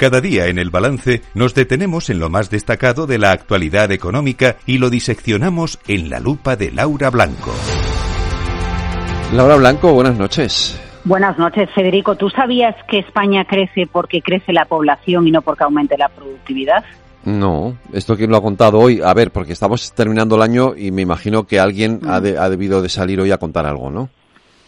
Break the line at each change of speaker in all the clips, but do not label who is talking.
Cada día en el balance nos detenemos en lo más destacado de la actualidad económica y lo diseccionamos en la lupa de Laura Blanco.
Laura Blanco, buenas noches.
Buenas noches, Federico. ¿Tú sabías que España crece porque crece la población y no porque aumente la productividad?
No, esto quién lo ha contado hoy. A ver, porque estamos terminando el año y me imagino que alguien ha, ha debido de salir hoy a contar algo, ¿no?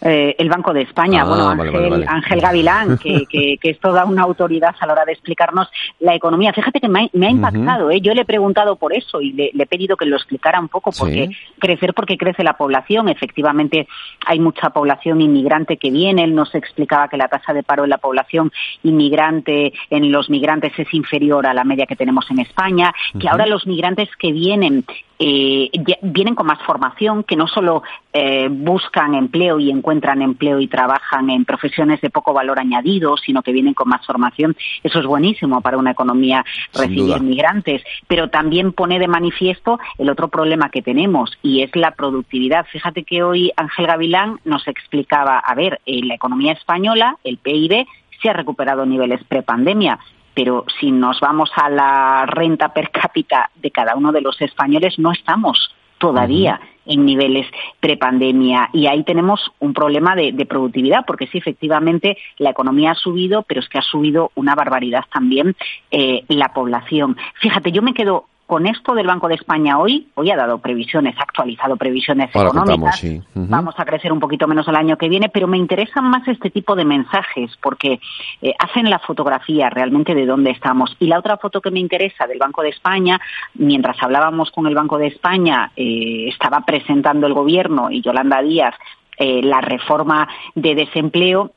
Eh, el Banco de España,
Ah,
bueno,
vale,
Ángel,
vale, vale.
Ángel Gavilán, que, que, que es toda una autoridad a la hora de explicarnos la economía. Fíjate que me ha, me ha impactado, ¿eh? yo le he preguntado por eso y le, le he pedido que lo explicara un poco, porque
Sí.
crecer porque crece la población, efectivamente hay mucha población inmigrante que viene, él nos explicaba que la tasa de paro en la población inmigrante, en los migrantes es inferior a la media que tenemos en España, que ahora los migrantes que vienen eh, vienen con más formación, que no solo eh, buscan empleo y encuentran empleo y trabajan en profesiones de poco valor añadido, sino que vienen con más formación. Eso es buenísimo para una economía recibir migrantes, pero también pone de manifiesto el otro problema que tenemos y es la productividad. Fíjate que hoy Ángel Gavilán nos explicaba, a ver, en la economía española, el PIB se ha recuperado niveles prepandemia, pero si nos vamos a la renta per cápita de cada uno de los españoles, no estamos todavía en niveles prepandemia. Y ahí tenemos un problema de, productividad porque sí efectivamente la economía ha subido pero es que ha subido una barbaridad también eh, la población. Fíjate yo me quedo con esto del Banco de España hoy hoy ha dado previsiones ha actualizado previsiones
Ahora
económicas
contamos, sí.
Vamos a crecer un poquito menos el año que viene, pero me interesan más este tipo de mensajes porque eh, hacen la fotografía realmente de dónde estamos. Y la otra foto que me interesa del Banco de España, mientras hablábamos con el Banco de España, eh, estaba presentando el gobierno y Yolanda Díaz eh, la reforma de desempleo.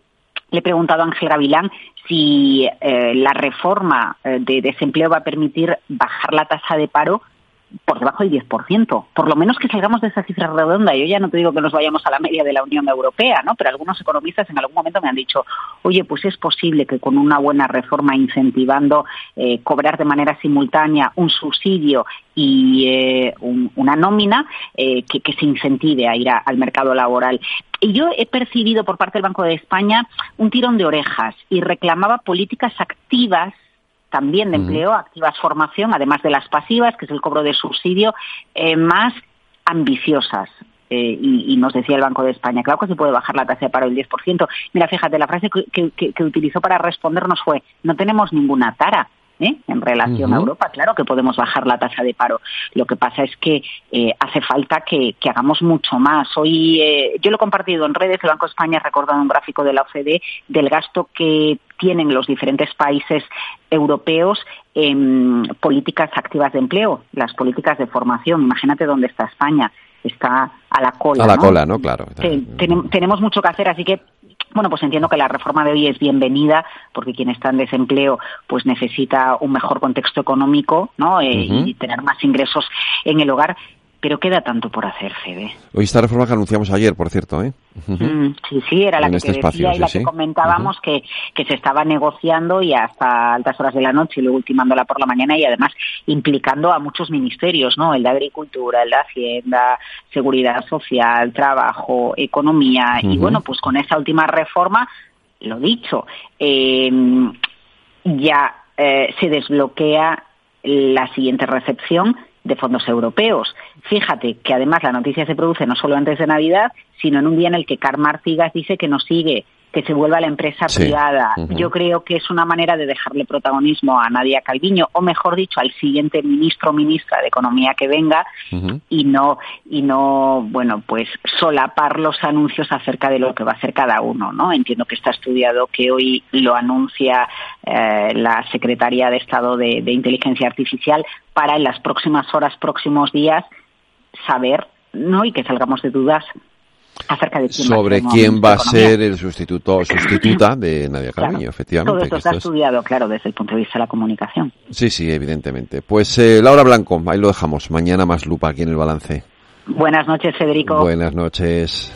Le he preguntado a Ángel Gavilán si eh, la reforma eh, de desempleo va a permitir bajar la tasa de paro por debajo del 10%. Por lo menos que salgamos de esa cifra redonda. Yo ya no te digo que nos vayamos a la media de la Unión Europea, ¿no? Pero algunos economistas en algún momento me han dicho, oye, pues es posible que con una buena reforma incentivando eh, cobrar de manera simultánea un subsidio y eh, un- una nómina eh, que, se incentive a ir al mercado laboral. Y yo he percibido por parte del Banco de España un tirón de orejas y reclamaba políticas activas también de empleo, activas formación, además de las pasivas, que es el cobro de subsidio, eh, más ambiciosas. Eh, y, y nos decía el Banco de España, claro que se puede bajar la tasa de paro del 10%. Mira, fíjate, la frase que- que- que utilizó para respondernos fue, no tenemos ninguna tara. ¿Eh? en relación a. Europa, claro que podemos bajar la tasa de paro. Lo que pasa es que eh, hace falta que, que hagamos mucho más. Hoy eh, yo lo he compartido en redes, el Banco de España ha recordado un gráfico de la OCDE del gasto que tienen los diferentes países europeos en políticas activas de empleo, las políticas de formación. Imagínate dónde está España. Está a la cola.
A la
¿no?
cola, ¿no? Claro.
Tenemos mucho que hacer, así que bueno, pues entiendo que la reforma de hoy es bienvenida porque quien está en desempleo pues necesita un mejor contexto económico, ¿no? Eh, y tener más ingresos en el hogar, pero queda tanto por hacer, Fede.
Hoy esta reforma que anunciamos ayer, por cierto, ¿eh?
Mm, sí, sí, era la
En
que
este
te
espacio,
decía y la
sí.
que comentábamos que, que se estaba negociando y hasta altas horas de la noche y luego ultimándola por la mañana y además implicando a muchos ministerios, ¿no? El de Agricultura, el de Hacienda, Seguridad Social, Trabajo, Economía y bueno, pues con esa última reforma, lo dicho, eh, ya eh, se desbloquea la siguiente recepción de fondos europeos. Fíjate que además la noticia se produce no solo antes de Navidad, sino en un día en el que Carmen Artigas dice que nos sigue, que se vuelva la empresa
Sí.
privada. Yo creo que es una manera de dejarle protagonismo a Nadia Calviño, o mejor dicho, al siguiente ministro o ministra de Economía que venga, y no y no bueno pues solapar los anuncios acerca de lo que va a hacer cada uno no entiendo que está estudiado que hoy lo anuncia eh, la secretaria de Estado de, de Inteligencia Artificial para en las próximas horas próximos días saber no y que salgamos de dudas acerca de quién
Sobre
va a ser el
quién va a ser el sustituto o sustituta de Nadia
Claro.
Calviño,
Todo
efectivamente.
esto está
esto es-
estudiado, claro, desde el punto de vista de la comunicación.
Sí, sí, evidentemente. Pues eh, Laura Blanco, ahí lo dejamos. Mañana más lupa aquí en el balance.
Buenas noches, Federico.
Buenas noches.